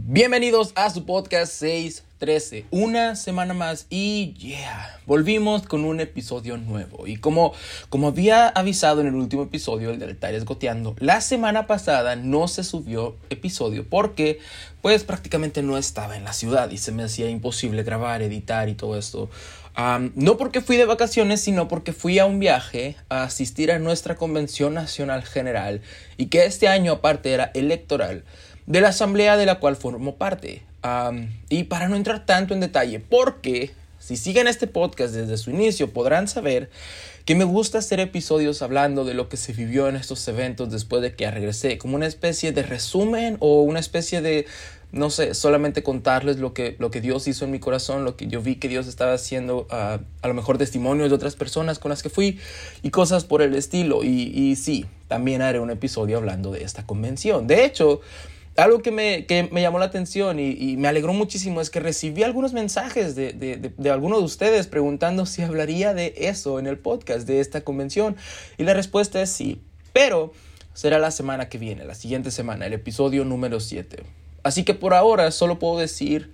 Bienvenidos a su podcast 613, una semana más y yeah, volvimos con un episodio nuevo. Y como, como había avisado en el último episodio, el de Tires Goteando, la semana pasada no se subió episodio porque pues prácticamente no estaba en la ciudad y se me hacía imposible grabar, editar y todo esto. no porque fui de vacaciones, sino porque fui a un viaje a asistir a nuestra Convención Nacional General y que este año aparte era electoral de la asamblea de la cual formo parte. y para no entrar tanto en detalle, porque si siguen este podcast desde su inicio podrán saber que me gusta hacer episodios hablando de lo que se vivió en estos eventos después de que regresé, como una especie de resumen o una especie de, no sé, solamente contarles lo que, lo que Dios hizo en mi corazón, lo que yo vi que Dios estaba haciendo, a lo mejor testimonios de otras personas con las que fui y cosas por el estilo. Y, y sí, también haré un episodio hablando de esta convención. De hecho, algo que me, que me, llamó la atención y, me alegró muchísimo es que recibí algunos mensajes de, de, de, algunos de ustedes preguntando si hablaría de eso en el podcast, de esta convención. Y la respuesta es sí, pero será la semana que viene, la siguiente semana, el episodio número 7. Así que por ahora solo puedo decir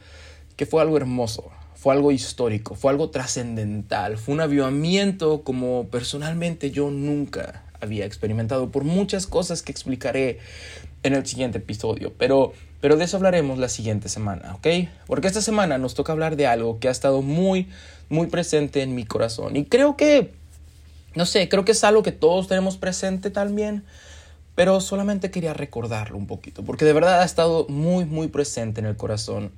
que fue algo hermoso, fue algo histórico, fue algo trascendental, fue un avivamiento como personalmente yo nunca había experimentado por muchas cosas que explicaré en el siguiente episodio, pero, pero de eso hablaremos la siguiente semana, ¿ok? Porque esta semana nos toca hablar de algo que ha estado muy, muy presente en mi corazón. Y creo que, no sé, creo que es algo que todos tenemos presente también, pero solamente quería recordarlo un poquito, porque de verdad ha estado muy, muy presente en el corazón.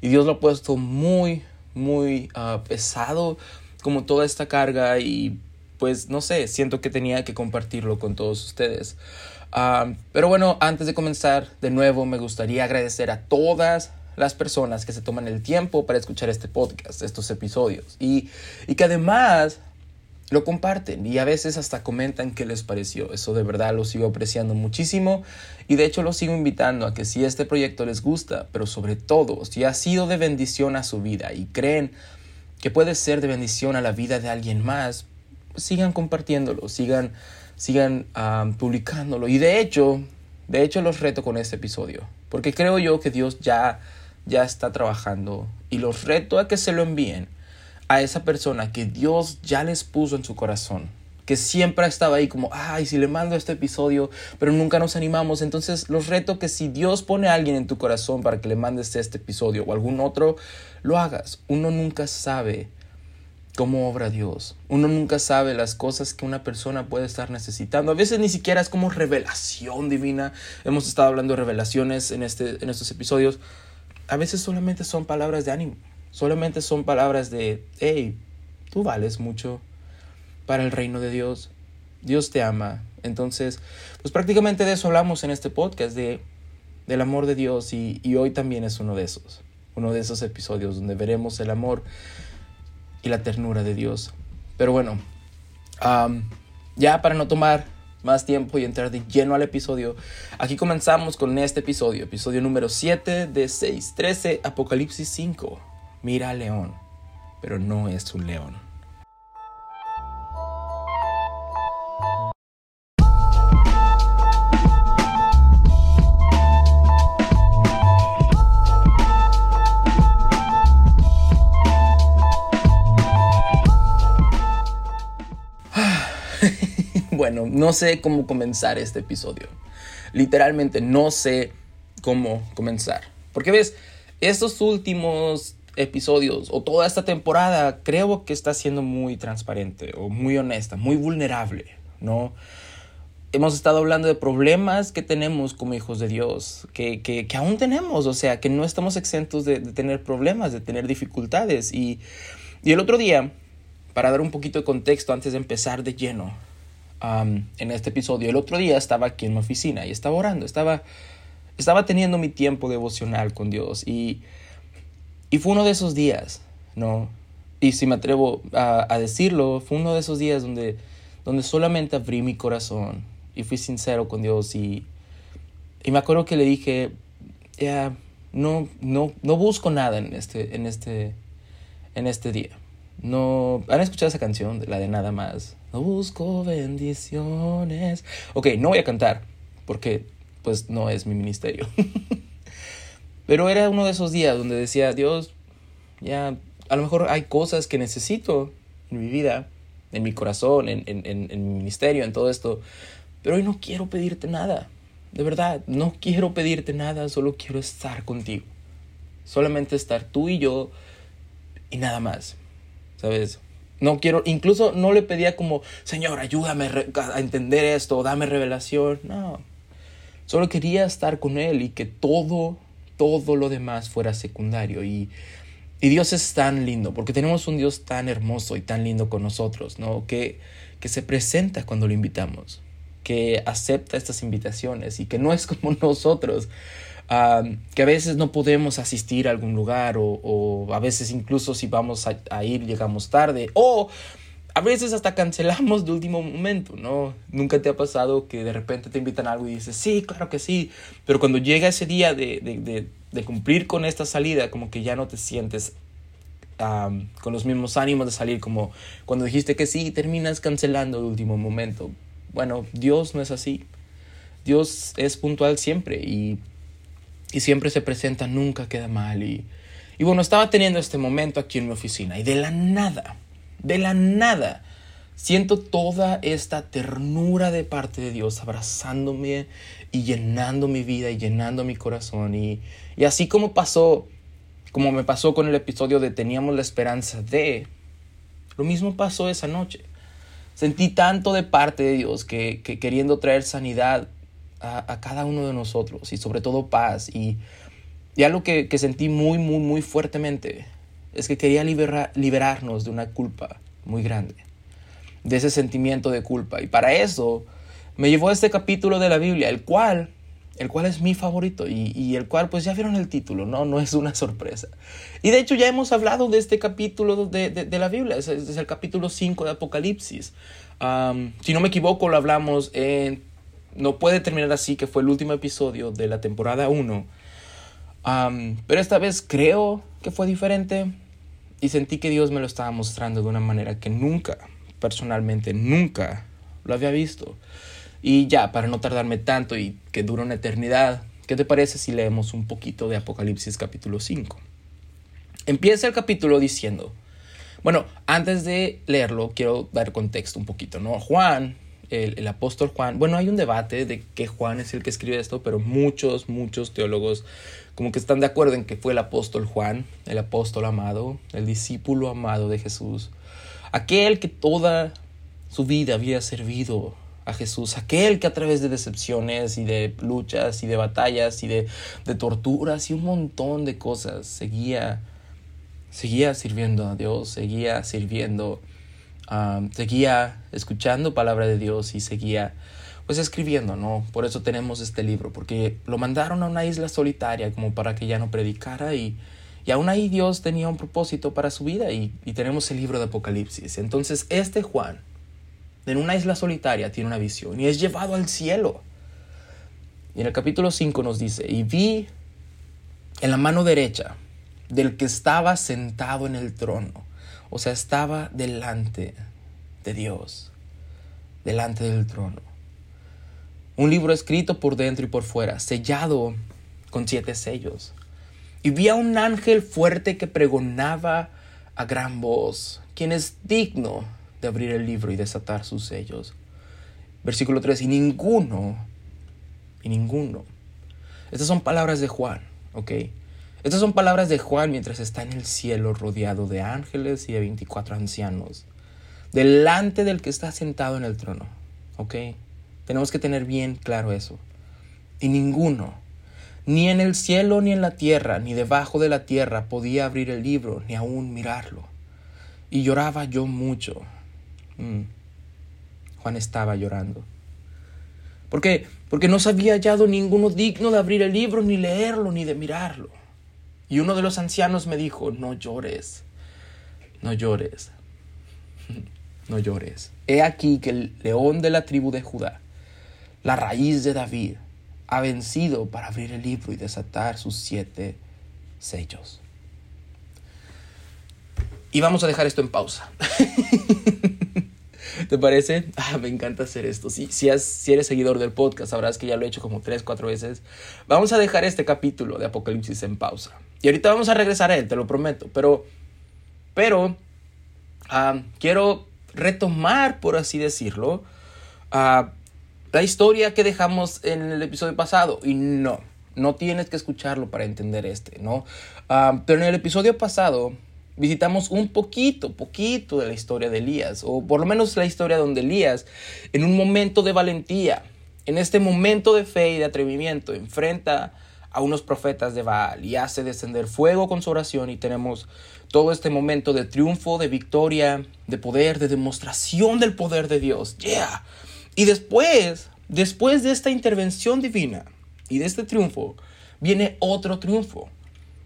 y Dios lo ha puesto muy, muy ah, pesado, como toda esta carga y pues no sé, siento que tenía que compartirlo con todos ustedes. Pero bueno, antes de comenzar, de nuevo me gustaría agradecer a todas las personas que se toman el tiempo para escuchar este podcast, estos episodios, y, y que además lo comparten y a veces hasta comentan qué les pareció. Eso de verdad lo sigo apreciando muchísimo y de hecho lo sigo invitando a que si este proyecto les gusta, pero sobre todo si ha sido de bendición a su vida y creen que puede ser de bendición a la vida de alguien más, sigan compartiéndolo, sigan, sigan publicándolo. Y de hecho, de hecho los reto con este episodio, porque creo yo que Dios ya, ya está trabajando y los reto a que se lo envíen a esa persona que Dios ya les puso en su corazón que siempre estaba ahí como, ay, si le mando este episodio, pero nunca nos animamos. Entonces los reto que si Dios pone a alguien en tu corazón para que le mandes este episodio o algún otro, lo hagas. Uno nunca sabe cómo obra Dios. Uno nunca sabe las cosas que una persona puede estar necesitando. A veces ni siquiera es como revelación divina. Hemos estado hablando de revelaciones en, este, en estos episodios. A veces solamente son palabras de ánimo. Solamente son palabras de, hey, tú vales mucho para el reino de Dios. Dios te ama. Entonces, pues prácticamente de eso hablamos en este podcast, de, del amor de Dios. Y, y hoy también es uno de esos. Uno de esos episodios donde veremos el amor y la ternura de Dios. Pero bueno, ya para no tomar más tiempo y entrar de lleno al episodio, aquí comenzamos con este episodio, episodio número 7 de 6.13, Apocalipsis 5. Mira al león, pero no es un león. No sé cómo comenzar este episodio. Literalmente no sé cómo comenzar. Porque ves, estos últimos episodios o toda esta temporada creo que está siendo muy transparente o muy honesta, muy vulnerable, ¿no? Hemos estado hablando de problemas que tenemos como hijos de Dios, que, que, aún tenemos, o sea, que no estamos exentos de, tener problemas, de tener dificultades. Y, y el otro día, para dar un poquito de contexto antes de empezar de lleno, en este episodio. El otro día estaba aquí en mi oficina y estaba orando, estaba, estaba teniendo mi tiempo devocional con Dios y, y fue uno de esos días, ¿no? Y si me atrevo a, decirlo, fue uno de esos días donde, donde solamente abrí mi corazón y fui sincero con Dios y, y me acuerdo que le dije, ya, no, no, no busco nada en este, en este, en este día. No, ¿han escuchado esa canción, la de nada más? No busco bendiciones. Ok, no voy a cantar porque pues no es mi ministerio. Pero era uno de esos días donde decía, Dios, ya, a lo mejor hay cosas que necesito en mi vida, en mi corazón, en, en, en, en mi ministerio, en todo esto, pero hoy no quiero pedirte nada. De verdad, no quiero pedirte nada, solo quiero estar contigo. Solamente estar tú y yo y nada más. ¿Sabes? No quiero, incluso no le pedía como, Señor, ayúdame a entender esto, dame revelación. No. Solo quería estar con Él y que todo, todo lo demás fuera secundario. Y, y Dios es tan lindo, porque tenemos un Dios tan hermoso y tan lindo con nosotros, ¿no? Que, que se presenta cuando lo invitamos, que acepta estas invitaciones y que no es como nosotros que a veces no podemos asistir a algún lugar o, a veces incluso si vamos a, ir llegamos tarde o a veces hasta cancelamos de último momento, ¿no? Nunca te ha pasado que de repente te invitan a algo y dices, sí, claro que sí, pero cuando llega ese día de, de, de, cumplir con esta salida, como que ya no te sientes con los mismos ánimos de salir, como cuando dijiste que sí, terminas cancelando de último momento. Bueno, Dios no es así. Dios es puntual siempre y y siempre se presenta, nunca queda mal. Y, y bueno, estaba teniendo este momento aquí en mi oficina y de la nada, de la nada, siento toda esta ternura de parte de Dios abrazándome y llenando mi vida y llenando mi corazón. Y, y así como pasó, como me pasó con el episodio de Teníamos la esperanza de, lo mismo pasó esa noche. Sentí tanto de parte de Dios que, que queriendo traer sanidad a, cada uno de nosotros y sobre todo paz. Y, y algo que, sentí muy, muy, muy fuertemente es que quería liberar, liberarnos de una culpa muy grande, de ese sentimiento de culpa. Y para eso me llevó a este capítulo de la Biblia, el cual, el cual es mi favorito y, y, el cual pues ya vieron el título, ¿no? No es una sorpresa. Y de hecho ya hemos hablado de este capítulo de, de, la Biblia, es, el capítulo 5 de Apocalipsis. Si no me equivoco, lo hablamos en no puede terminar así, que fue el último episodio de la temporada 1. pero esta vez creo que fue diferente y sentí que Dios me lo estaba mostrando de una manera que nunca, personalmente, nunca lo había visto. Y ya, para no tardarme tanto y que dure una eternidad, ¿qué te parece si leemos un poquito de Apocalipsis capítulo 5? Empieza el capítulo diciendo, bueno, antes de leerlo, quiero dar contexto un poquito, ¿no? Juan el, apóstol Juan, bueno, hay un debate de que Juan es el que escribe esto, pero muchos, muchos teólogos como que están de acuerdo en que fue el apóstol Juan, el apóstol amado, el discípulo amado de Jesús, aquel que toda su vida había servido a Jesús, aquel que a través de decepciones y de luchas y de batallas y de, de torturas y un montón de cosas seguía, seguía sirviendo a Dios, seguía sirviendo seguía escuchando palabra de Dios y seguía pues escribiendo, ¿no? Por eso tenemos este libro, porque lo mandaron a una isla solitaria como para que ya no predicara y, y aún ahí Dios tenía un propósito para su vida y, y tenemos el libro de Apocalipsis. Entonces este Juan, en una isla solitaria, tiene una visión y es llevado al cielo. Y en el capítulo 5 nos dice, y vi en la mano derecha del que estaba sentado en el trono o sea, estaba delante de Dios, delante del trono. Un libro escrito por dentro y por fuera, sellado con siete sellos. Y vi a un ángel fuerte que pregonaba a gran voz, quien es digno de abrir el libro y desatar sus sellos. Versículo 3, y ninguno, y ninguno. Estas son palabras de Juan, ¿ok? Estas son palabras de Juan mientras está en el cielo rodeado de ángeles y de 24 ancianos, delante del que está sentado en el trono. ¿Ok? Tenemos que tener bien claro eso. Y ninguno, ni en el cielo, ni en la tierra, ni debajo de la tierra podía abrir el libro, ni aún mirarlo. Y lloraba yo mucho. Mm. Juan estaba llorando. ¿Por qué? Porque no se había hallado ninguno digno de abrir el libro, ni leerlo, ni de mirarlo. Y uno de los ancianos me dijo, no llores, no llores, no llores. He aquí que el león de la tribu de Judá, la raíz de David, ha vencido para abrir el libro y desatar sus siete sellos. Y vamos a dejar esto en pausa. ¿Te parece? Ah, me encanta hacer esto. Si, si, si eres seguidor del podcast, sabrás que ya lo he hecho como tres, cuatro veces. Vamos a dejar este capítulo de Apocalipsis en pausa. Y ahorita vamos a regresar a él, te lo prometo. Pero, pero, ah, quiero retomar, por así decirlo, uh, la historia que dejamos en el episodio pasado. Y no, no tienes que escucharlo para entender este, ¿no? Ah, pero en el episodio pasado visitamos un poquito, poquito de la historia de Elías, o por lo menos la historia donde Elías, en un momento de valentía, en este momento de fe y de atrevimiento, enfrenta a unos profetas de Baal y hace descender fuego con su oración y tenemos todo este momento de triunfo, de victoria, de poder, de demostración del poder de Dios. Yeah. Y después, después de esta intervención divina y de este triunfo, viene otro triunfo.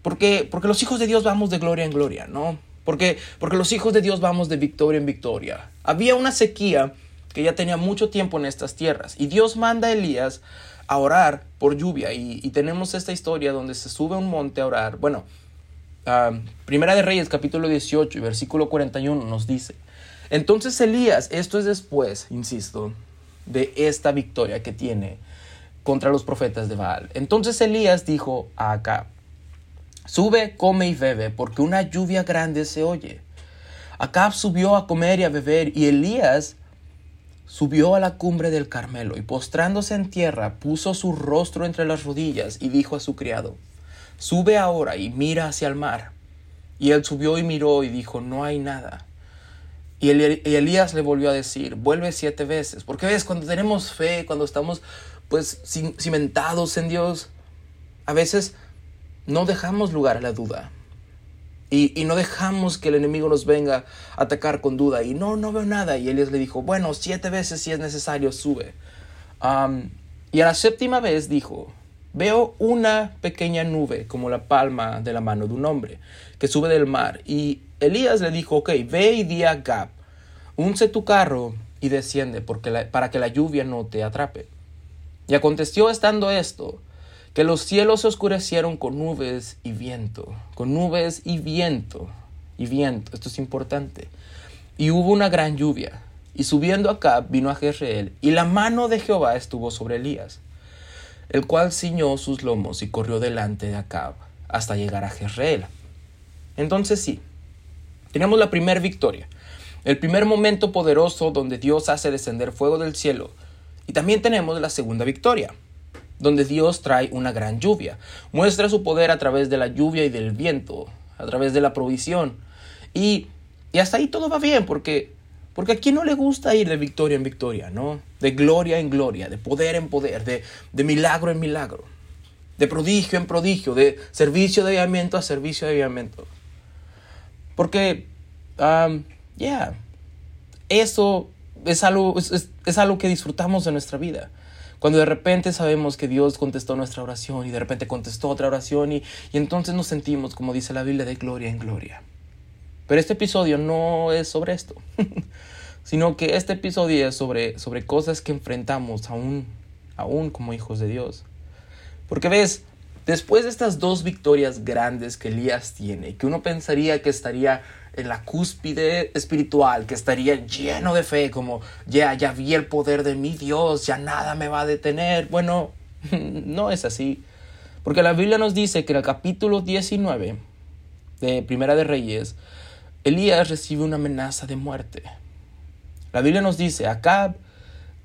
Porque, porque los hijos de Dios vamos de gloria en gloria, ¿no? Porque, porque los hijos de Dios vamos de victoria en victoria. Había una sequía que ya tenía mucho tiempo en estas tierras y Dios manda a Elías a orar por lluvia y, tenemos esta historia donde se sube a un monte a orar. Bueno, ah, Primera de Reyes capítulo 18 y versículo 41 nos dice, entonces Elías, esto es después, insisto, de esta victoria que tiene contra los profetas de Baal. Entonces Elías dijo a Acab, sube, come y bebe, porque una lluvia grande se oye. Acab subió a comer y a beber, y Elías subió a la cumbre del Carmelo, y postrándose en tierra, puso su rostro entre las rodillas, y dijo a su criado, sube ahora y mira hacia el mar. Y él subió y miró y dijo, no hay nada. Y, Elías le volvió a decir, vuelve siete veces. Porque ves, cuando tenemos fe, cuando estamos pues cimentados en Dios, a veces no dejamos lugar a la duda. Y, no dejamos que el enemigo nos venga a atacar con duda. Y no, no veo nada. Y Elías le dijo, bueno, siete veces si es necesario, sube. y a la séptima vez dijo, veo una pequeña nube como la palma de la mano de un hombre que sube del mar. Y Elías le dijo, ok, ve y di a Gab, unce tu carro y desciende porque para que la lluvia no te atrape. Y aconteció estando esto, que los cielos se oscurecieron con nubes y viento, con nubes y viento, y viento, esto es importante. Y hubo una gran lluvia, y subiendo acá vino a Jezreel, y la mano de Jehová estuvo sobre Elías, el cual ciñó sus lomos y corrió delante de Acab hasta llegar a Jezreel. Entonces sí, tenemos la primera victoria, el primer momento poderoso donde Dios hace descender fuego del cielo. Y también tenemos la segunda victoria, donde Dios trae una gran lluvia. Muestra su poder a través de la lluvia y del viento, a través de la provisión. Y, y hasta ahí todo va bien, porque, porque a quién no le gusta ir de victoria en victoria, ¿no? De gloria en gloria, de poder en poder, de, de milagro en milagro, de prodigio en prodigio, de servicio de avivamiento a servicio de avivamiento. Porque, ya, yeah, eso es algo, es, algo que disfrutamos de nuestra vida. Cuando de repente sabemos que Dios contestó nuestra oración y de repente contestó otra oración y, y entonces nos sentimos, como dice la Biblia, de gloria en gloria. Pero este episodio no es sobre esto, sino que este episodio es sobre, sobre cosas que enfrentamos aún, aún como hijos de Dios. Porque ves, Después de estas dos victorias grandes que Elías tiene, que uno pensaría que estaría en la cúspide espiritual, que estaría lleno de fe, como ya, ya vi el poder de mi Dios, ya nada me va a detener. Bueno, no es así. Porque la Biblia nos dice que en el capítulo 19 de Primera de Reyes, Elías recibe una amenaza de muerte. La Biblia nos dice, Acab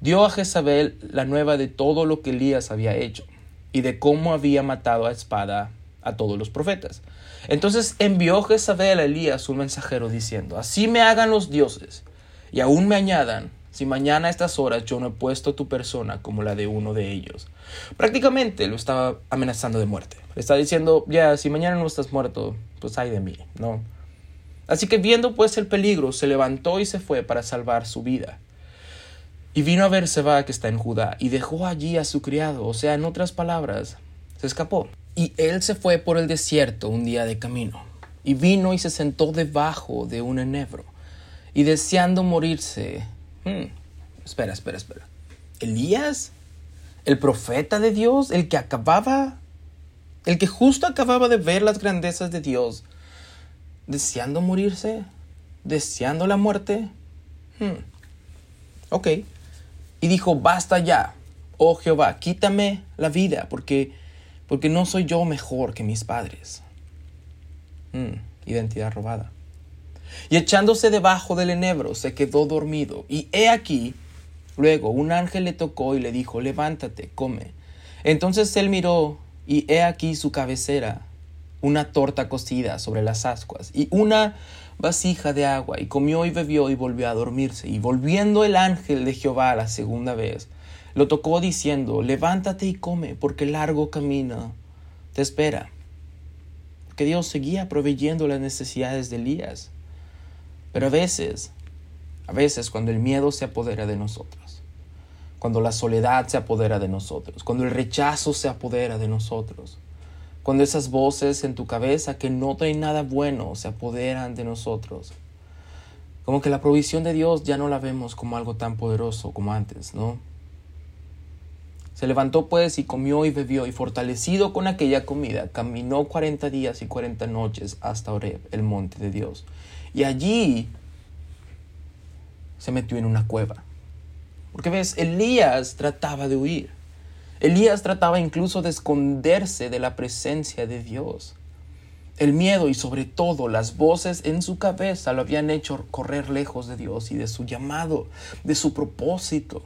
dio a Jezabel la nueva de todo lo que Elías había hecho y de cómo había matado a espada a todos los profetas. Entonces envió Jezabel a Elías un mensajero diciendo, así me hagan los dioses y aún me añadan, si mañana a estas horas yo no he puesto tu persona como la de uno de ellos. Prácticamente lo estaba amenazando de muerte. Le está diciendo, ya, si mañana no estás muerto, pues ay de mí, ¿no? Así que viendo pues el peligro, se levantó y se fue para salvar su vida. Y vino a ver Seba que está en Judá y dejó allí a su criado, o sea, en otras palabras, se escapó. Y él se fue por el desierto un día de camino, y vino y se sentó debajo de un enebro, y deseando morirse... Hmm, espera, espera, espera. ¿Elías? ¿El profeta de Dios? ¿El que acababa? ¿El que justo acababa de ver las grandezas de Dios? ¿Deseando morirse? ¿Deseando la muerte? Hmm. Ok. Y dijo, basta ya, oh Jehová, quítame la vida, porque, porque no soy yo mejor que mis padres. Mm, identidad robada. Y echándose debajo del enebro, se quedó dormido. Y he aquí, luego un ángel le tocó y le dijo, levántate, come. Entonces él miró, y he aquí su cabecera, una torta cocida sobre las ascuas, y una vasija de agua, y comió y bebió y volvió a dormirse. Y volviendo el ángel de Jehová la segunda vez, lo tocó diciendo, levántate y come, porque largo camino te espera. Que Dios seguía proveyendo las necesidades de Elías. Pero a veces, a veces cuando el miedo se apodera de nosotros, cuando la soledad se apodera de nosotros, cuando el rechazo se apodera de nosotros, cuando esas voces en tu cabeza que no traen nada bueno se apoderan de nosotros. Como que la provisión de Dios ya no la vemos como algo tan poderoso como antes, ¿no? Se levantó pues y comió y bebió y fortalecido con aquella comida, caminó cuarenta días y cuarenta noches hasta Oreb, el monte de Dios. Y allí se metió en una cueva. Porque ves, Elías trataba de huir. Elías trataba incluso de esconderse de la presencia de Dios. El miedo y sobre todo las voces en su cabeza lo habían hecho correr lejos de Dios y de su llamado, de su propósito.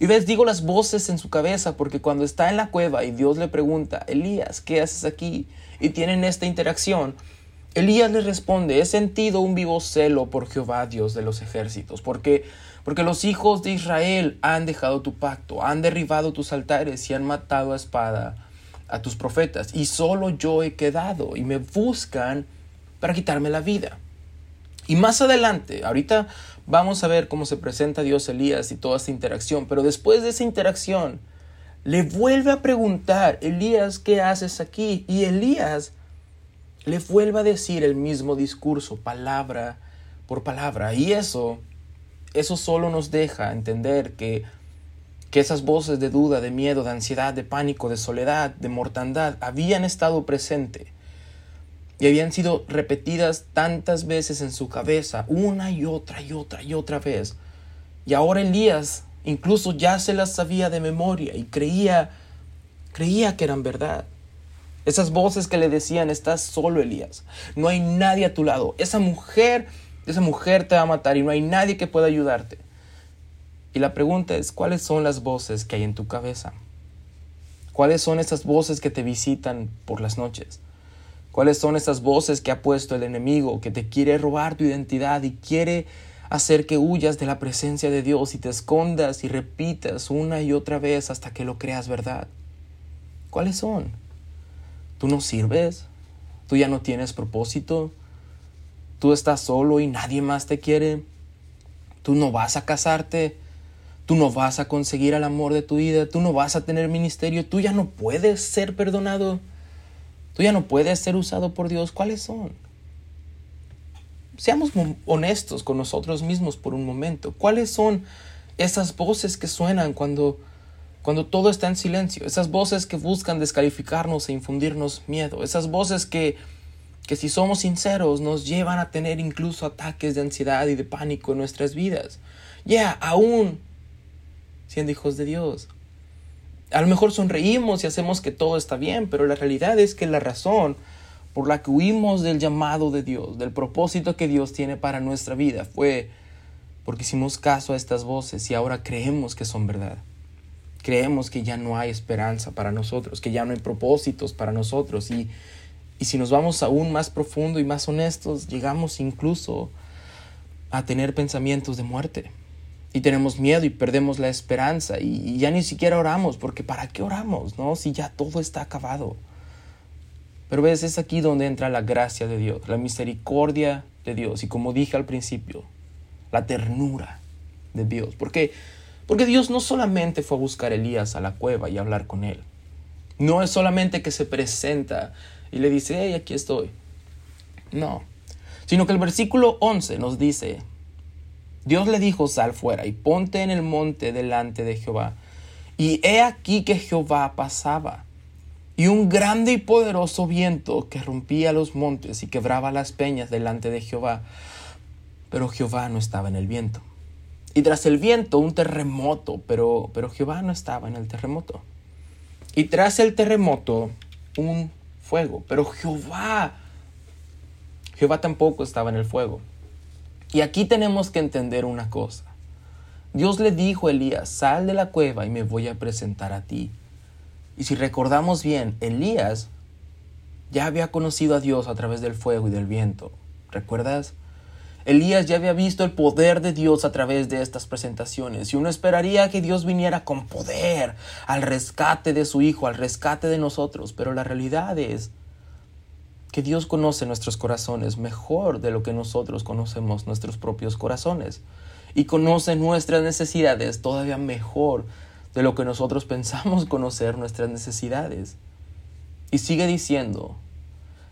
Y ves, digo las voces en su cabeza porque cuando está en la cueva y Dios le pregunta, Elías, ¿qué haces aquí? Y tienen esta interacción, Elías le responde, he sentido un vivo celo por Jehová, Dios de los ejércitos, porque porque los hijos de Israel han dejado tu pacto, han derribado tus altares y han matado a espada a tus profetas. Y solo yo he quedado y me buscan para quitarme la vida. Y más adelante, ahorita vamos a ver cómo se presenta Dios Elías y toda esta interacción, pero después de esa interacción, le vuelve a preguntar, Elías, ¿qué haces aquí? Y Elías le vuelve a decir el mismo discurso, palabra por palabra. Y eso eso solo nos deja entender que, que esas voces de duda, de miedo, de ansiedad, de pánico, de soledad, de mortandad, habían estado presentes y habían sido repetidas tantas veces en su cabeza, una y otra y otra y otra vez. Y ahora Elías incluso ya se las sabía de memoria y creía, creía que eran verdad. Esas voces que le decían, estás solo Elías, no hay nadie a tu lado. Esa mujer esa mujer te va a matar y no hay nadie que pueda ayudarte. Y la pregunta es, ¿cuáles son las voces que hay en tu cabeza? ¿Cuáles son esas voces que te visitan por las noches? ¿Cuáles son esas voces que ha puesto el enemigo que te quiere robar tu identidad y quiere hacer que huyas de la presencia de Dios y te escondas y repitas una y otra vez hasta que lo creas verdad? ¿Cuáles son? ¿Tú no sirves? ¿Tú ya no tienes propósito? tú estás solo y nadie más te quiere, tú no vas a casarte, tú no vas a conseguir el amor de tu vida, tú no vas a tener ministerio, tú ya no puedes ser perdonado, tú ya no puedes ser usado por Dios. ¿Cuáles son? Seamos honestos con nosotros mismos por un momento. ¿Cuáles son esas voces que suenan cuando, cuando todo está en silencio? Esas voces que buscan descalificarnos e infundirnos miedo. Esas voces que que si somos sinceros nos llevan a tener incluso ataques de ansiedad y de pánico en nuestras vidas. Ya, aún siendo hijos de Dios. A lo mejor sonreímos y hacemos que todo está bien, pero la realidad es que la razón por la que huimos del llamado de Dios, del propósito que Dios tiene para nuestra vida, fue porque hicimos caso a estas voces y ahora creemos que son verdad. Creemos que ya no hay esperanza para nosotros, que ya no hay propósitos para nosotros y y si nos vamos aún más profundo y más honestos, llegamos incluso a tener pensamientos de muerte. Y tenemos miedo y perdemos la esperanza y, ya ni siquiera oramos, porque ¿para qué oramos? No, si ya todo está acabado. Pero ves, es aquí donde entra la gracia de Dios, la misericordia de Dios y como dije al principio, la ternura de Dios. Porque, porque Dios no solamente fue a buscar a Elías a la cueva y hablar con él. No es solamente que se presenta y le dice, hey, aquí estoy. No, sino que el versículo 11 nos dice, Dios le dijo, sal fuera y ponte en el monte delante de Jehová. Y he aquí que Jehová pasaba, y un grande y poderoso viento que rompía los montes y quebraba las peñas delante de Jehová. Pero Jehová no estaba en el viento. Y tras el viento, un terremoto, pero, pero Jehová no estaba en el terremoto. Y tras el terremoto, un fuego, pero Jehová, Jehová tampoco estaba en el fuego. Y aquí tenemos que entender una cosa. Dios le dijo a Elías, sal de la cueva y me voy a presentar a ti. Y si recordamos bien, Elías ya había conocido a Dios a través del fuego y del viento. ¿Recuerdas? Elías ya había visto el poder de Dios a través de estas presentaciones y uno esperaría que Dios viniera con poder al rescate de su Hijo, al rescate de nosotros, pero la realidad es que Dios conoce nuestros corazones mejor de lo que nosotros conocemos nuestros propios corazones y conoce nuestras necesidades todavía mejor de lo que nosotros pensamos conocer nuestras necesidades. Y sigue diciendo,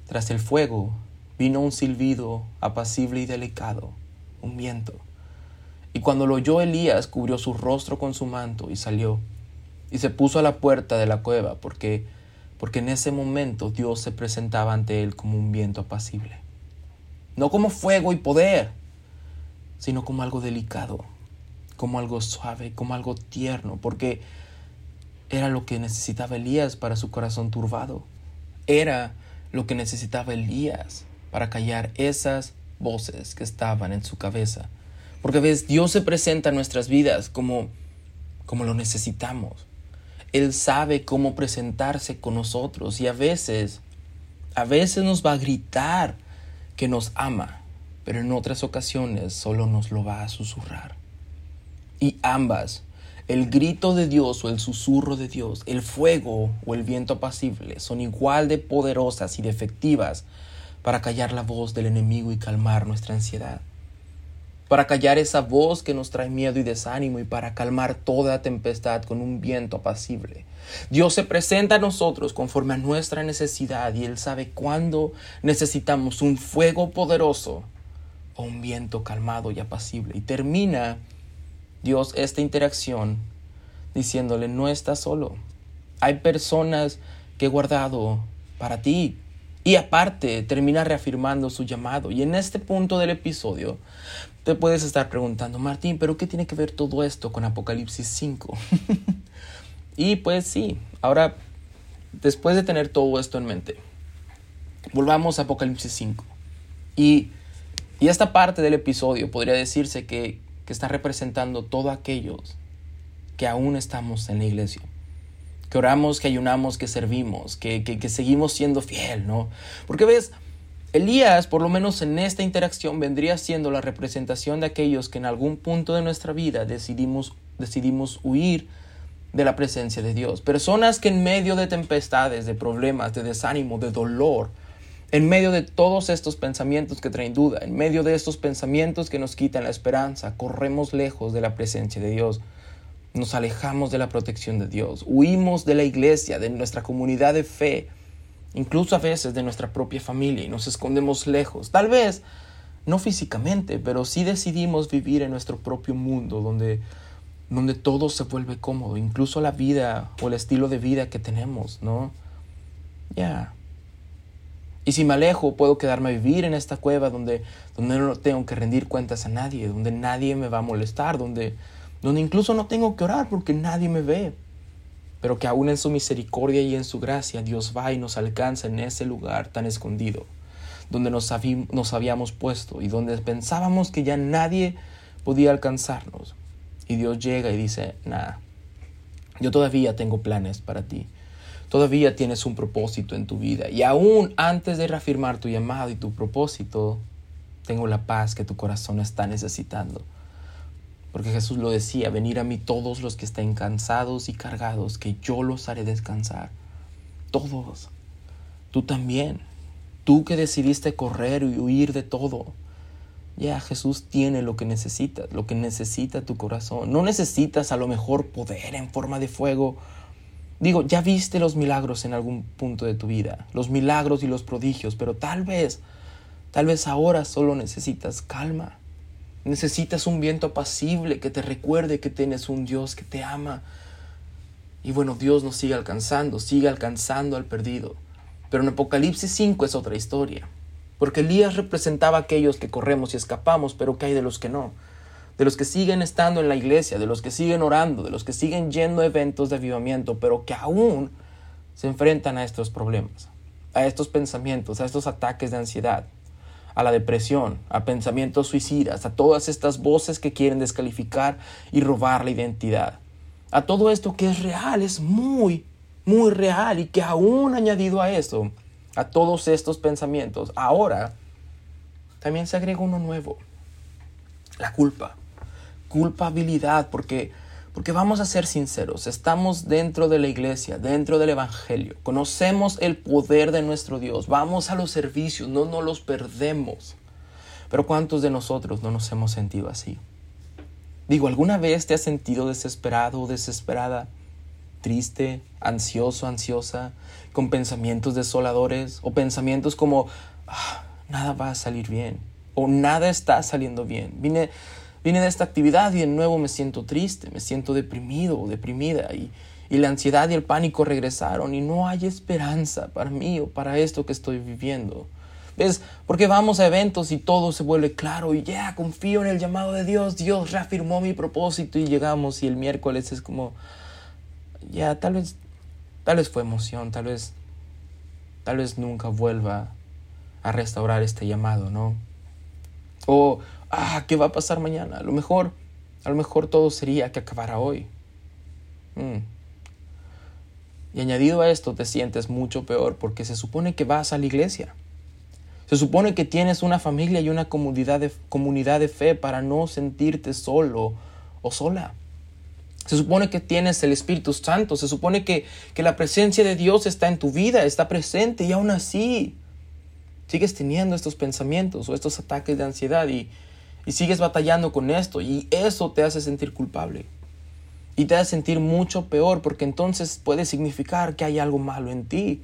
tras el fuego vino un silbido apacible y delicado, un viento. Y cuando lo oyó Elías, cubrió su rostro con su manto y salió, y se puso a la puerta de la cueva, porque, porque en ese momento Dios se presentaba ante él como un viento apacible. No como fuego y poder, sino como algo delicado, como algo suave, como algo tierno, porque era lo que necesitaba Elías para su corazón turbado. Era lo que necesitaba Elías para callar esas voces que estaban en su cabeza. Porque ves, Dios se presenta en nuestras vidas como, como lo necesitamos. Él sabe cómo presentarse con nosotros y a veces, a veces nos va a gritar que nos ama, pero en otras ocasiones solo nos lo va a susurrar. Y ambas, el grito de Dios o el susurro de Dios, el fuego o el viento apacible, son igual de poderosas y de efectivas para callar la voz del enemigo y calmar nuestra ansiedad, para callar esa voz que nos trae miedo y desánimo y para calmar toda tempestad con un viento apacible. Dios se presenta a nosotros conforme a nuestra necesidad y Él sabe cuándo necesitamos un fuego poderoso o un viento calmado y apacible. Y termina Dios esta interacción diciéndole, no estás solo. Hay personas que he guardado para ti, y aparte, termina reafirmando su llamado. Y en este punto del episodio, te puedes estar preguntando, Martín, ¿pero qué tiene que ver todo esto con Apocalipsis 5? y pues sí, ahora, después de tener todo esto en mente, volvamos a Apocalipsis 5. Y, y esta parte del episodio podría decirse que, que está representando todos aquellos que aún estamos en la iglesia que oramos, que ayunamos, que servimos, que, que, seguimos siendo fiel, ¿no? Porque ves, Elías, por lo menos en esta interacción, vendría siendo la representación de aquellos que en algún punto de nuestra vida decidimos, decidimos huir de la presencia de Dios. Personas que en medio de tempestades, de problemas, de desánimo, de dolor, en medio de todos estos pensamientos que traen duda, en medio de estos pensamientos que nos quitan la esperanza, corremos lejos de la presencia de Dios nos alejamos de la protección de Dios, huimos de la iglesia, de nuestra comunidad de fe, incluso a veces de nuestra propia familia y nos escondemos lejos. Tal vez no físicamente, pero sí decidimos vivir en nuestro propio mundo donde, donde todo se vuelve cómodo, incluso la vida o el estilo de vida que tenemos, ¿no? Ya. Y si me alejo, puedo quedarme a vivir en esta cueva donde, donde no tengo que rendir cuentas a nadie, donde nadie me va a molestar, donde donde incluso no tengo que orar porque nadie me ve, pero que aún en su misericordia y en su gracia Dios va y nos alcanza en ese lugar tan escondido, donde nos, nos habíamos puesto y donde pensábamos que ya nadie podía alcanzarnos. Y Dios llega y dice, nada, yo todavía tengo planes para ti. Todavía tienes un propósito en tu vida. Y aún antes de reafirmar tu llamado y tu propósito, tengo la paz que tu corazón está necesitando. Porque Jesús lo decía, venir a mí todos los que estén cansados y cargados, que yo los haré descansar. Todos. Tú también. Tú que decidiste correr y huir de todo. Ya Jesús tiene lo que necesitas, lo que necesita tu corazón. No necesitas a lo mejor poder en forma de fuego. Digo, ya viste los milagros en algún punto de tu vida, los milagros y los prodigios, pero tal vez, tal vez ahora solo necesitas calma Necesitas un viento apacible que te recuerde que tienes un Dios que te ama. Y bueno, Dios nos sigue alcanzando, sigue alcanzando al perdido. Pero en Apocalipsis 5 es otra historia. Porque Elías representaba a aquellos que corremos y escapamos, pero que hay de los que no. de los que siguen estando en la iglesia, de los que siguen orando, de los que siguen yendo a eventos de avivamiento, pero que aún se enfrentan a estos problemas, a estos pensamientos, a estos ataques de ansiedad, a la depresión, a pensamientos suicidas, a todas estas voces que quieren descalificar y robar la identidad, a todo esto que es real, es muy, muy real y que aún añadido a eso, a todos estos pensamientos, ahora también se agrega uno nuevo, la culpa, culpabilidad, porque porque vamos a ser sinceros, estamos dentro de la iglesia, dentro del Evangelio, conocemos el poder de nuestro Dios, vamos a los servicios, no nos los perdemos. Pero ¿cuántos de nosotros no nos hemos sentido así? Digo, ¿alguna vez te has sentido desesperado o desesperada? Triste, ansioso, ansiosa, con pensamientos desoladores o pensamientos como, ah, nada va a salir bien o nada está saliendo bien. Vine Vine de esta actividad y de nuevo me siento triste, me siento deprimido o deprimida y, y la ansiedad y el pánico regresaron y no hay esperanza para mí o para esto que estoy viviendo. ¿Ves? Porque vamos a eventos y todo se vuelve claro y ya confío en el llamado de Dios, Dios reafirmó mi propósito y llegamos y el miércoles es como, ya tal vez, tal vez fue emoción, tal vez, tal vez nunca vuelva a restaurar este llamado, ¿no? O, ah, ¿qué va a pasar mañana? A lo mejor, a lo mejor todo sería que acabara hoy. Mm. Y añadido a esto te sientes mucho peor porque se supone que vas a la iglesia. Se supone que tienes una familia y una comunidad de, comunidad de fe para no sentirte solo o sola. Se supone que tienes el Espíritu Santo, se supone que, que la presencia de Dios está en tu vida, está presente y aún así sigues teniendo estos pensamientos o estos ataques de ansiedad y, y sigues batallando con esto y eso te hace sentir culpable. Y te hace sentir mucho peor porque entonces puede significar que hay algo malo en ti.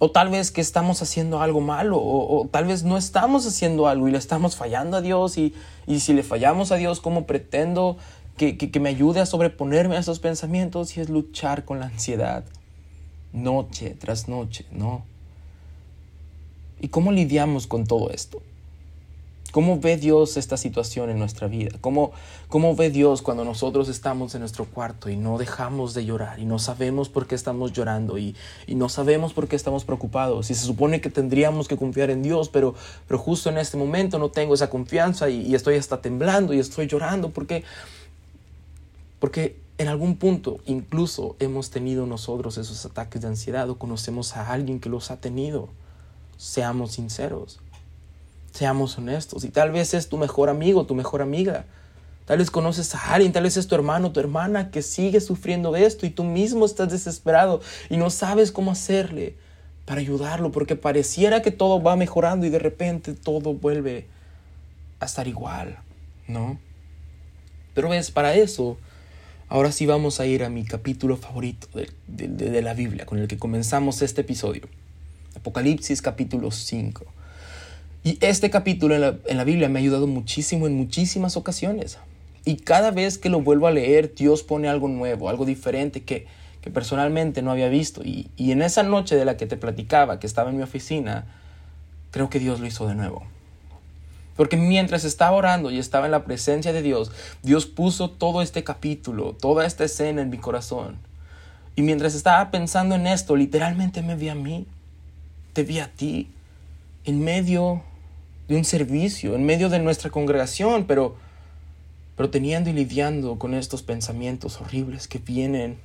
O tal vez que estamos haciendo algo malo, o, tal vez no estamos haciendo algo y le estamos fallando a Dios. Y, y si le fallamos a Dios, ¿cómo pretendo que, que, que me ayude a sobreponerme a esos pensamientos? Y es luchar con la ansiedad, noche tras noche, ¿no? ¿Y cómo lidiamos con todo esto? ¿Cómo ve Dios esta situación en nuestra vida? ¿Cómo, ¿Cómo ve Dios cuando nosotros estamos en nuestro cuarto y no dejamos de llorar y no sabemos por qué estamos llorando y, y no sabemos por qué estamos preocupados? Y se supone que tendríamos que confiar en Dios, pero, pero justo en este momento no tengo esa confianza y, y estoy hasta temblando y estoy llorando porque, porque en algún punto incluso hemos tenido nosotros esos ataques de ansiedad o conocemos a alguien que los ha tenido. Seamos sinceros. Seamos honestos. Y tal vez es tu mejor amigo, tu mejor amiga. Tal vez conoces a alguien, tal vez es tu hermano, tu hermana que sigue sufriendo de esto y tú mismo estás desesperado y no sabes cómo hacerle para ayudarlo porque pareciera que todo va mejorando y de repente todo vuelve a estar igual, ¿no? Pero ves, para eso, ahora sí vamos a ir a mi capítulo favorito de, de, de la Biblia con el que comenzamos este episodio. Apocalipsis capítulo 5. Y este capítulo en la, Biblia me ha ayudado muchísimo en muchísimas ocasiones. Y cada vez que lo vuelvo a leer, Dios pone algo nuevo, algo diferente que, que personalmente no había visto. Y, y en esa noche de la que te platicaba, que estaba en mi oficina, creo que Dios lo hizo de nuevo. Porque mientras estaba orando y estaba en la presencia de Dios, Dios puso todo este capítulo, toda esta escena en mi corazón. Y mientras estaba pensando en esto, literalmente me vi a mí, te vi a ti, en medio de un servicio, en medio de nuestra congregación, pero, pero teniendo y lidiando con estos pensamientos horribles que vienen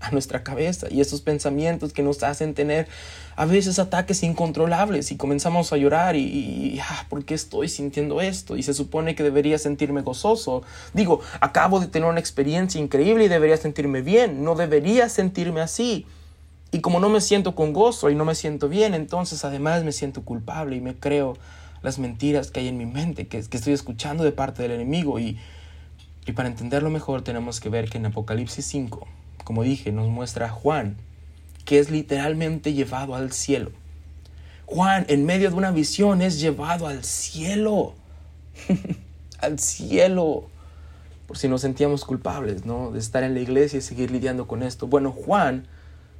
a nuestra cabeza y estos pensamientos que nos hacen tener a veces ataques incontrolables y comenzamos a llorar y, y ah, ¿por qué estoy sintiendo esto? Y se supone que debería sentirme gozoso. Digo, acabo de tener una experiencia increíble y debería sentirme bien, no debería sentirme así. Y como no me siento con gozo y no me siento bien, entonces además me siento culpable y me creo las mentiras que hay en mi mente, que, que estoy escuchando de parte del enemigo. Y, y para entenderlo mejor tenemos que ver que en Apocalipsis 5, como dije, nos muestra a Juan, que es literalmente llevado al cielo. Juan, en medio de una visión, es llevado al cielo. al cielo. Por si nos sentíamos culpables, ¿no? De estar en la iglesia y seguir lidiando con esto. Bueno, Juan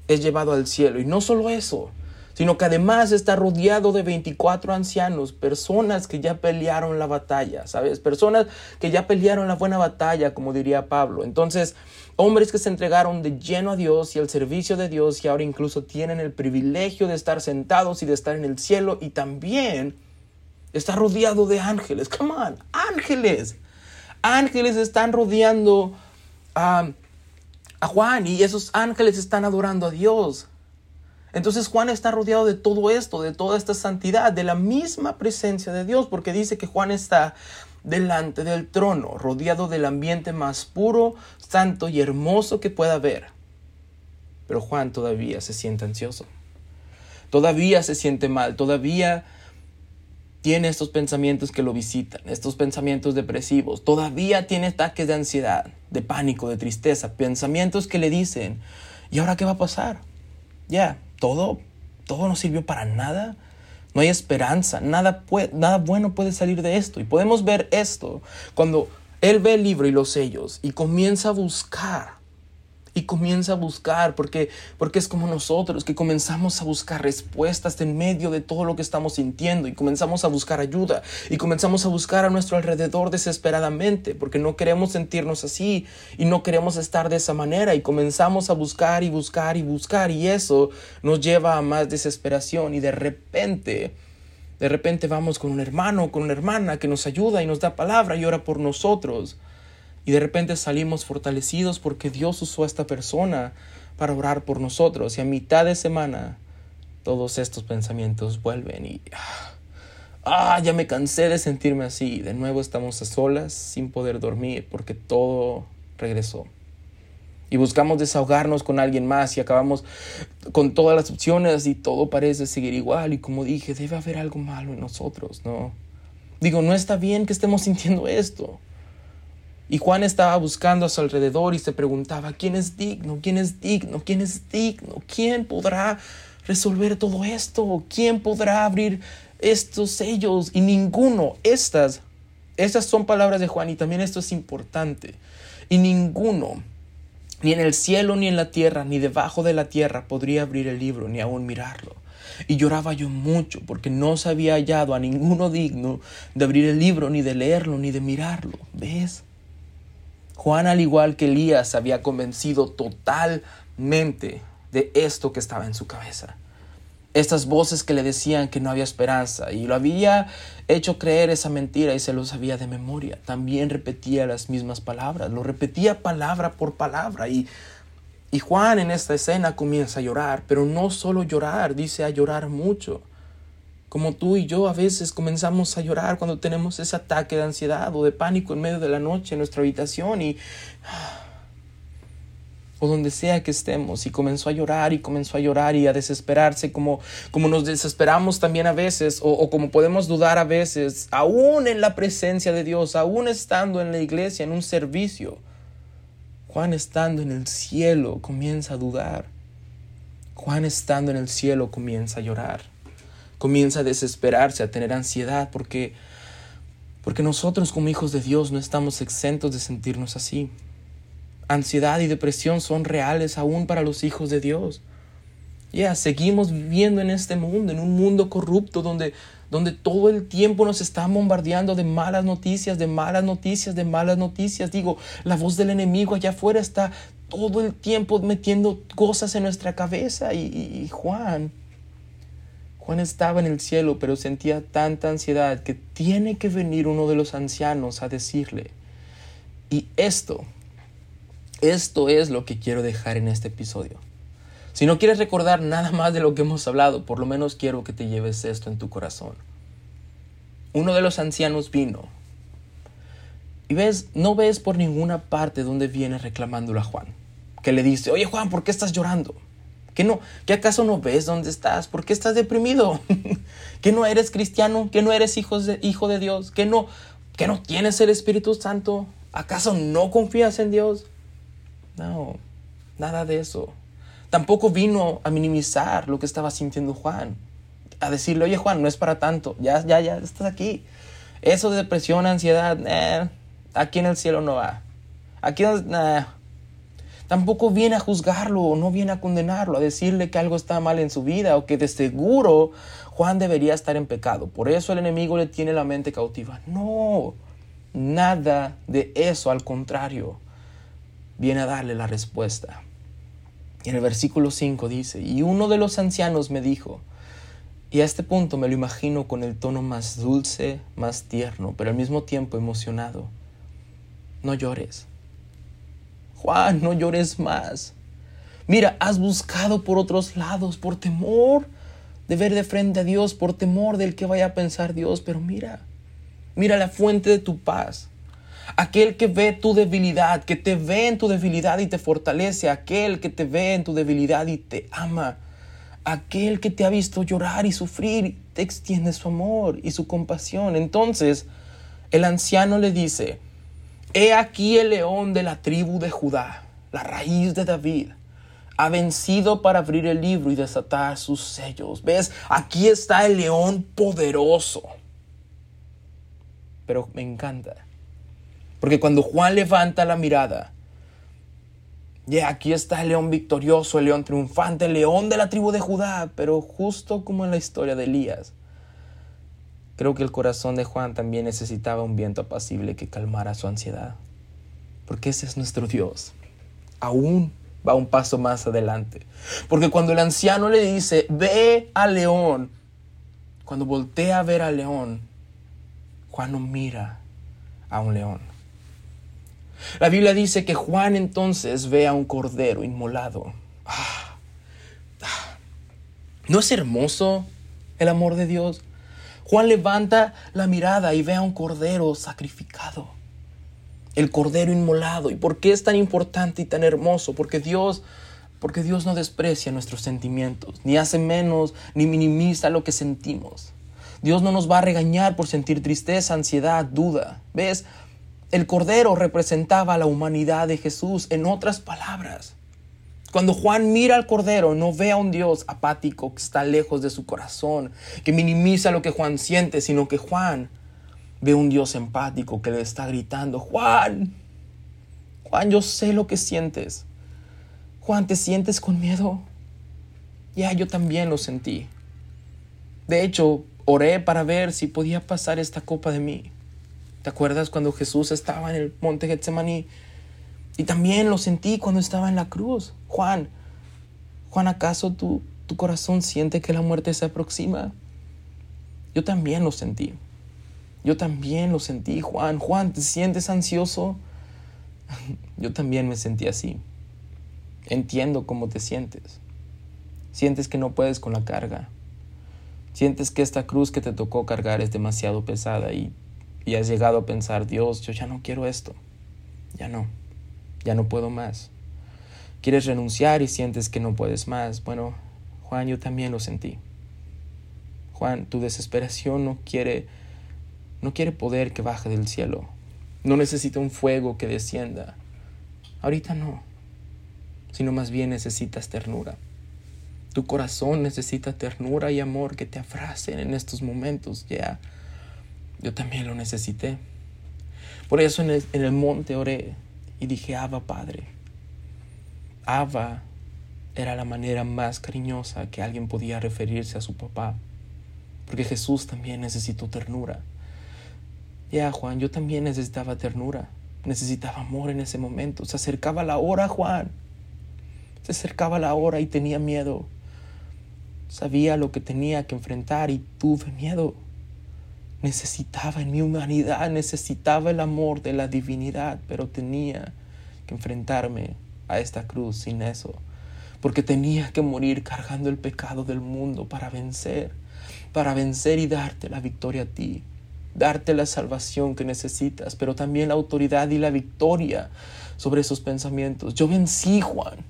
es llevado al cielo. Y no solo eso, sino que además está rodeado de 24 ancianos, personas que ya pelearon la batalla, ¿sabes? Personas que ya pelearon la buena batalla, como diría Pablo. Entonces, hombres que se entregaron de lleno a Dios y al servicio de Dios y ahora incluso tienen el privilegio de estar sentados y de estar en el cielo y también está rodeado de ángeles. Come on, ángeles. Ángeles están rodeando a, a Juan y esos ángeles están adorando a Dios. Entonces Juan está rodeado de todo esto, de toda esta santidad, de la misma presencia de Dios, porque dice que Juan está delante del trono, rodeado del ambiente más puro, santo y hermoso que pueda haber. Pero Juan todavía se siente ansioso. Todavía se siente mal, todavía tiene estos pensamientos que lo visitan, estos pensamientos depresivos, todavía tiene ataques de ansiedad, de pánico, de tristeza, pensamientos que le dicen, ¿y ahora qué va a pasar? Ya, todo, todo no sirvió para nada. No hay esperanza, nada, nada bueno puede salir de esto. Y podemos ver esto cuando él ve el libro y los sellos y comienza a buscar y comienza a buscar, porque, porque es como nosotros que comenzamos a buscar respuestas en medio de todo lo que estamos sintiendo y comenzamos a buscar ayuda y comenzamos a buscar a nuestro alrededor desesperadamente, porque no queremos sentirnos así y no queremos estar de esa manera y comenzamos a buscar y buscar y buscar y eso nos lleva a más desesperación y de repente... De repente vamos con un hermano, con una hermana que nos ayuda y nos da palabra y ora por nosotros. Y de repente salimos fortalecidos porque Dios usó a esta persona para orar por nosotros. Y a mitad de semana todos estos pensamientos vuelven y... Ah, ya me cansé de sentirme así. De nuevo estamos a solas, sin poder dormir, porque todo regresó. Y buscamos desahogarnos con alguien más y acabamos con todas las opciones y todo parece seguir igual. Y como dije, debe haber algo malo en nosotros, ¿no? Digo, no está bien que estemos sintiendo esto. Y Juan estaba buscando a su alrededor y se preguntaba, ¿quién es digno? ¿quién es digno? ¿quién es digno? ¿Quién podrá resolver todo esto? ¿Quién podrá abrir estos sellos? Y ninguno, estas, estas son palabras de Juan y también esto es importante. Y ninguno, ni en el cielo, ni en la tierra, ni debajo de la tierra podría abrir el libro, ni aún mirarlo. Y lloraba yo mucho porque no se había hallado a ninguno digno de abrir el libro, ni de leerlo, ni de mirarlo. ¿Ves? Juan, al igual que Elías, había convencido totalmente de esto que estaba en su cabeza. Estas voces que le decían que no había esperanza y lo había hecho creer esa mentira y se lo sabía de memoria. También repetía las mismas palabras, lo repetía palabra por palabra y, y Juan en esta escena comienza a llorar, pero no solo llorar, dice a llorar mucho como tú y yo a veces comenzamos a llorar cuando tenemos ese ataque de ansiedad o de pánico en medio de la noche en nuestra habitación y o donde sea que estemos y comenzó a llorar y comenzó a llorar y a desesperarse como, como nos desesperamos también a veces o, o como podemos dudar a veces aún en la presencia de Dios, aún estando en la iglesia, en un servicio. Juan estando en el cielo comienza a dudar. Juan estando en el cielo comienza a llorar comienza a desesperarse, a tener ansiedad, porque, porque nosotros como hijos de Dios no estamos exentos de sentirnos así. Ansiedad y depresión son reales aún para los hijos de Dios. Ya, seguimos viviendo en este mundo, en un mundo corrupto donde, donde todo el tiempo nos está bombardeando de malas noticias, de malas noticias, de malas noticias. Digo, la voz del enemigo allá afuera está todo el tiempo metiendo cosas en nuestra cabeza. y Juan, Juan estaba en el cielo, pero sentía tanta ansiedad que tiene que venir uno de los ancianos a decirle, y esto, esto es lo que quiero dejar en este episodio. Si no quieres recordar nada más de lo que hemos hablado, por lo menos quiero que te lleves esto en tu corazón. Uno de los ancianos vino. Y ves, no ves por ninguna parte donde viene reclamándolo a Juan. Que le dice, oye Juan, ¿por qué estás llorando? ¿Qué no? ¿Qué acaso no ves dónde estás? ¿Por qué estás deprimido? ¿Que no eres cristiano? ¿Que no eres hijo de, hijo de Dios? ¿Que no, ¿Que no tienes el Espíritu Santo? ¿Acaso no confías en Dios? No, nada de eso. Tampoco vino a minimizar lo que estaba sintiendo Juan. A decirle, oye Juan, no es para tanto. Ya, ya, ya, estás aquí. Eso de depresión, ansiedad, eh, aquí en el cielo no va. Aquí, Tampoco viene a juzgarlo o no viene a condenarlo, a decirle que algo está mal en su vida o que de seguro Juan debería estar en pecado. Por eso el enemigo le tiene la mente cautiva. No, nada de eso, al contrario, viene a darle la respuesta. Y en el versículo 5 dice, y uno de los ancianos me dijo, y a este punto me lo imagino con el tono más dulce, más tierno, pero al mismo tiempo emocionado, no llores Juan, no llores más. Mira, has buscado por otros lados, por temor de ver de frente a Dios, por temor del que vaya a pensar Dios, pero mira, mira la fuente de tu paz. Aquel que ve tu debilidad, que te ve en tu debilidad y te fortalece, aquel que te ve en tu debilidad y te ama, aquel que te ha visto llorar y sufrir, te extiende su amor y su compasión. Entonces, el anciano le dice, He aquí el león de la tribu de Judá, la raíz de David, ha vencido para abrir el libro y desatar sus sellos. ¿Ves? Aquí está el león poderoso. Pero me encanta. Porque cuando Juan levanta la mirada, ya aquí está el león victorioso, el león triunfante, el león de la tribu de Judá. Pero justo como en la historia de Elías, Creo que el corazón de Juan también necesitaba un viento apacible que calmara su ansiedad. Porque ese es nuestro Dios. Aún va un paso más adelante. Porque cuando el anciano le dice, ve al león, cuando voltea a ver al león, Juan no mira a un león. La Biblia dice que Juan entonces ve a un cordero inmolado. Ah, ah. ¿No es hermoso el amor de Dios? Juan levanta la mirada y ve a un cordero sacrificado. El cordero inmolado. ¿Y por qué es tan importante y tan hermoso? Porque Dios, porque Dios no desprecia nuestros sentimientos, ni hace menos, ni minimiza lo que sentimos. Dios no nos va a regañar por sentir tristeza, ansiedad, duda. ¿Ves? El cordero representaba la humanidad de Jesús. En otras palabras, cuando Juan mira al Cordero, no ve a un Dios apático que está lejos de su corazón, que minimiza lo que Juan siente, sino que Juan ve un Dios empático que le está gritando, Juan, Juan, yo sé lo que sientes. Juan, ¿te sientes con miedo? Ya, yo también lo sentí. De hecho, oré para ver si podía pasar esta copa de mí. ¿Te acuerdas cuando Jesús estaba en el monte Getsemaní y también lo sentí cuando estaba en la cruz. Juan, Juan, ¿acaso tu, tu corazón siente que la muerte se aproxima? Yo también lo sentí. Yo también lo sentí, Juan. Juan, ¿te sientes ansioso? Yo también me sentí así. Entiendo cómo te sientes. Sientes que no puedes con la carga. Sientes que esta cruz que te tocó cargar es demasiado pesada y, y has llegado a pensar, Dios, yo ya no quiero esto. Ya no ya no puedo más. Quieres renunciar y sientes que no puedes más. Bueno, Juan, yo también lo sentí. Juan, tu desesperación no quiere no quiere poder que baje del cielo. No necesita un fuego que descienda. Ahorita no. Sino más bien necesitas ternura. Tu corazón necesita ternura y amor que te afracen en estos momentos. Ya, yo también lo necesité. Por eso en el, en el monte oré y dije, Abba Padre. Abba era la manera más cariñosa que alguien podía referirse a su papá, porque Jesús también necesitó ternura. Ya, Juan, yo también necesitaba ternura, necesitaba amor en ese momento. Se acercaba la hora, Juan. Se acercaba la hora y tenía miedo. Sabía lo que tenía que enfrentar y tuve miedo. Necesitaba en mi humanidad, necesitaba el amor de la divinidad, pero tenía que enfrentarme a esta cruz sin eso, porque tenía que morir cargando el pecado del mundo para vencer, para vencer y darte la victoria a ti, darte la salvación que necesitas, pero también la autoridad y la victoria sobre esos pensamientos. Yo vencí, Juan.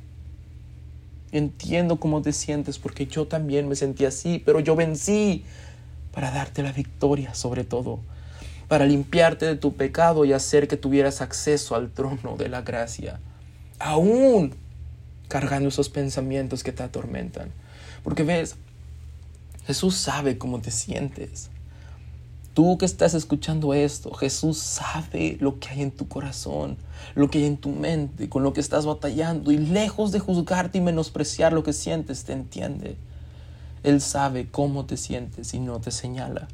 Entiendo cómo te sientes porque yo también me sentí así, pero yo vencí para darte la victoria sobre todo, para limpiarte de tu pecado y hacer que tuvieras acceso al trono de la gracia, aún cargando esos pensamientos que te atormentan. Porque ves, Jesús sabe cómo te sientes. Tú que estás escuchando esto, Jesús sabe lo que hay en tu corazón, lo que hay en tu mente, con lo que estás batallando y lejos de juzgarte y menospreciar lo que sientes, te entiende. Él sabe cómo te sientes y no te señala,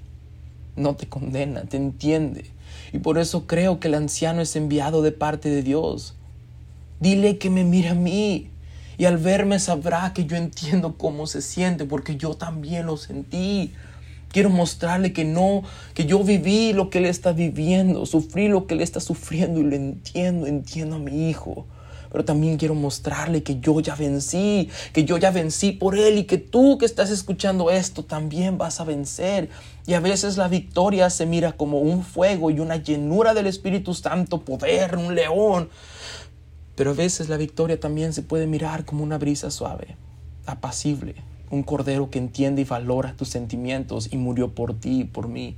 no te condena, te entiende. Y por eso creo que el anciano es enviado de parte de Dios. Dile que me mire a mí, y al verme sabrá que yo entiendo cómo se siente, porque yo también lo sentí. Quiero mostrarle que no, que yo viví lo que él está viviendo, sufrí lo que él está sufriendo y lo entiendo, entiendo a mi hijo. Pero también quiero mostrarle que yo ya vencí, que yo ya vencí por él y que tú que estás escuchando esto también vas a vencer. Y a veces la victoria se mira como un fuego y una llenura del Espíritu Santo, poder, un león. Pero a veces la victoria también se puede mirar como una brisa suave, apacible, un cordero que entiende y valora tus sentimientos y murió por ti y por mí.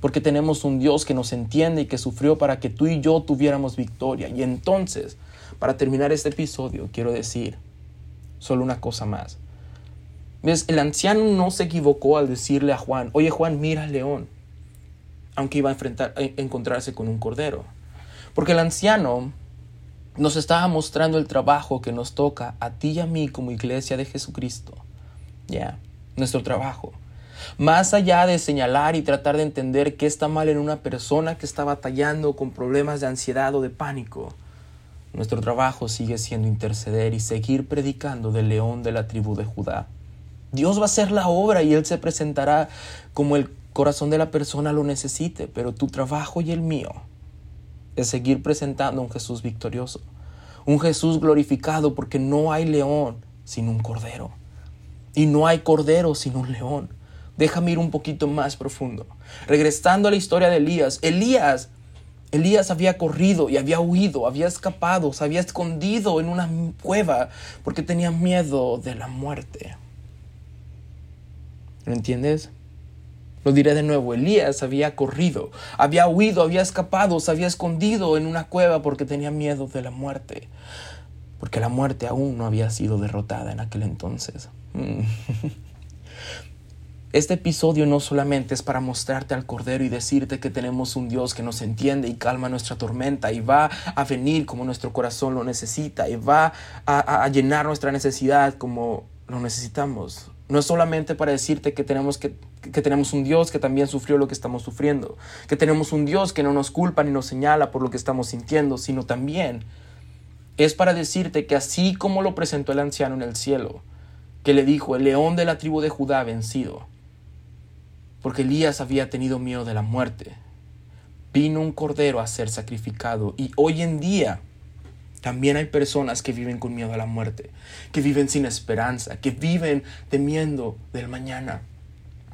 Porque tenemos un Dios que nos entiende y que sufrió para que tú y yo tuviéramos victoria. Y entonces, para terminar este episodio, quiero decir solo una cosa más. El anciano no se equivocó al decirle a Juan, oye Juan, mira al león, aunque iba a, enfrentar, a encontrarse con un cordero. Porque el anciano nos estaba mostrando el trabajo que nos toca a ti y a mí como iglesia de Jesucristo. Ya, nuestro trabajo. Más allá de señalar y tratar de entender qué está mal en una persona que está batallando con problemas de ansiedad o de pánico, nuestro trabajo sigue siendo interceder y seguir predicando del león de la tribu de Judá. Dios va a hacer la obra y Él se presentará como el corazón de la persona lo necesite, pero tu trabajo y el mío es seguir presentando un Jesús victorioso, un Jesús glorificado porque no hay león sin un cordero y no hay cordero sin un león. Déjame ir un poquito más profundo. Regresando a la historia de Elías, Elías Elías había corrido y había huido, había escapado, se había escondido en una cueva porque tenía miedo de la muerte. ¿Lo entiendes? Lo diré de nuevo, Elías había corrido, había huido, había escapado, se había escondido en una cueva porque tenía miedo de la muerte, porque la muerte aún no había sido derrotada en aquel entonces. Este episodio no solamente es para mostrarte al Cordero y decirte que tenemos un Dios que nos entiende y calma nuestra tormenta y va a venir como nuestro corazón lo necesita y va a, llenar nuestra necesidad como lo necesitamos. No es solamente para decirte que tenemos, que, que tenemos un Dios que también sufrió lo que estamos sufriendo, que tenemos un Dios que no nos culpa ni nos señala por lo que estamos sintiendo, sino también es para decirte que así como lo presentó el anciano en el cielo, que le dijo, el león de la tribu de Judá vencido, porque Elías había tenido miedo de la muerte, vino un cordero a ser sacrificado y hoy en día también hay personas que viven con miedo a la muerte, que viven sin esperanza, que viven temiendo del mañana.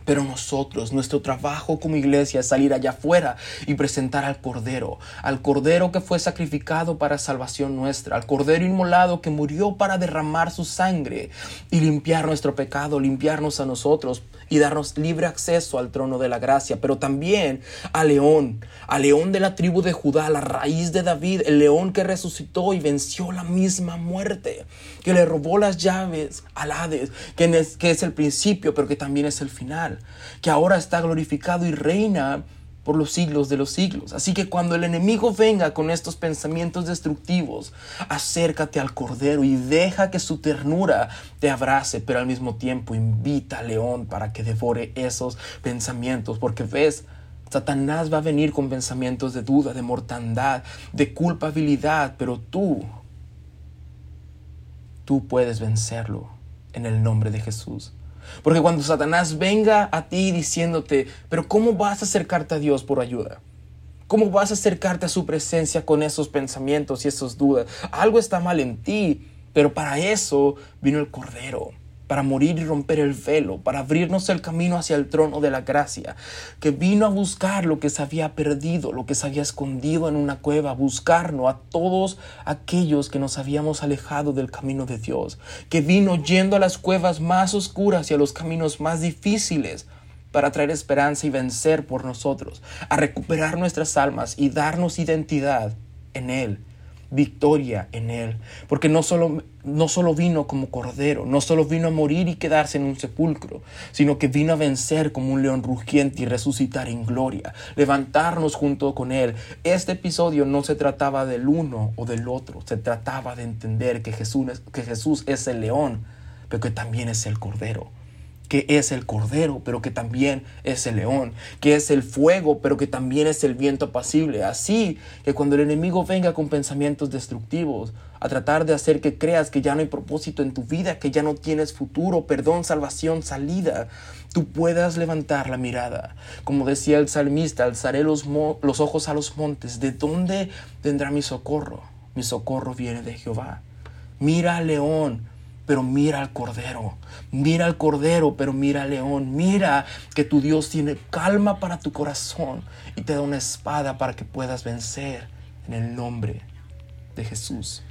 Pero nosotros, nuestro trabajo como iglesia es salir allá afuera y presentar al Cordero, al Cordero que fue sacrificado para salvación nuestra, al Cordero inmolado que murió para derramar su sangre y limpiar nuestro pecado, limpiarnos a nosotros y darnos libre acceso al trono de la gracia, pero también al león, al león de la tribu de Judá, la raíz de David, el león que resucitó y venció la misma muerte, que le robó las llaves al Hades, que que es el principio, pero que también es el final que ahora está glorificado y reina por los siglos de los siglos. Así que cuando el enemigo venga con estos pensamientos destructivos, acércate al Cordero y deja que su ternura te abrace, pero al mismo tiempo invita al león para que devore esos pensamientos, porque ves, Satanás va a venir con pensamientos de duda, de mortandad, de culpabilidad, pero tú, tú puedes vencerlo en el nombre de Jesús. Porque cuando Satanás venga a ti diciéndote, pero ¿cómo vas a acercarte a Dios por ayuda? ¿Cómo vas a acercarte a su presencia con esos pensamientos y esas dudas? Algo está mal en ti, pero para eso vino el Cordero para morir y romper el velo, para abrirnos el camino hacia el trono de la gracia, que vino a buscar lo que se había perdido, lo que se había escondido en una cueva, a buscarnos a todos aquellos que nos habíamos alejado del camino de Dios, que vino yendo a las cuevas más oscuras y a los caminos más difíciles para traer esperanza y vencer por nosotros, a recuperar nuestras almas y darnos identidad en Él victoria en Él. Porque no solo, no solo vino como cordero, no solo vino a morir y quedarse en un sepulcro, sino que vino a vencer como un león rugiente y resucitar en gloria, levantarnos junto con Él. Este episodio no se trataba del uno o del otro, se trataba de entender que Jesús, que Jesús es el león, pero que también es el cordero que es el cordero, pero que también es el león, que es el fuego, pero que también es el viento apacible. Así que cuando el enemigo venga con pensamientos destructivos, a tratar de hacer que creas que ya no hay propósito en tu vida, que ya no tienes futuro, perdón, salvación, salida, tú puedas levantar la mirada. Como decía el salmista, alzaré los, los ojos a los montes. ¿De dónde vendrá mi socorro? Mi socorro viene de Jehová. Mira león, pero mira al cordero. Mira al cordero, pero mira al león. Mira que tu Dios tiene calma para tu corazón y te da una espada para que puedas vencer en el nombre de Jesús.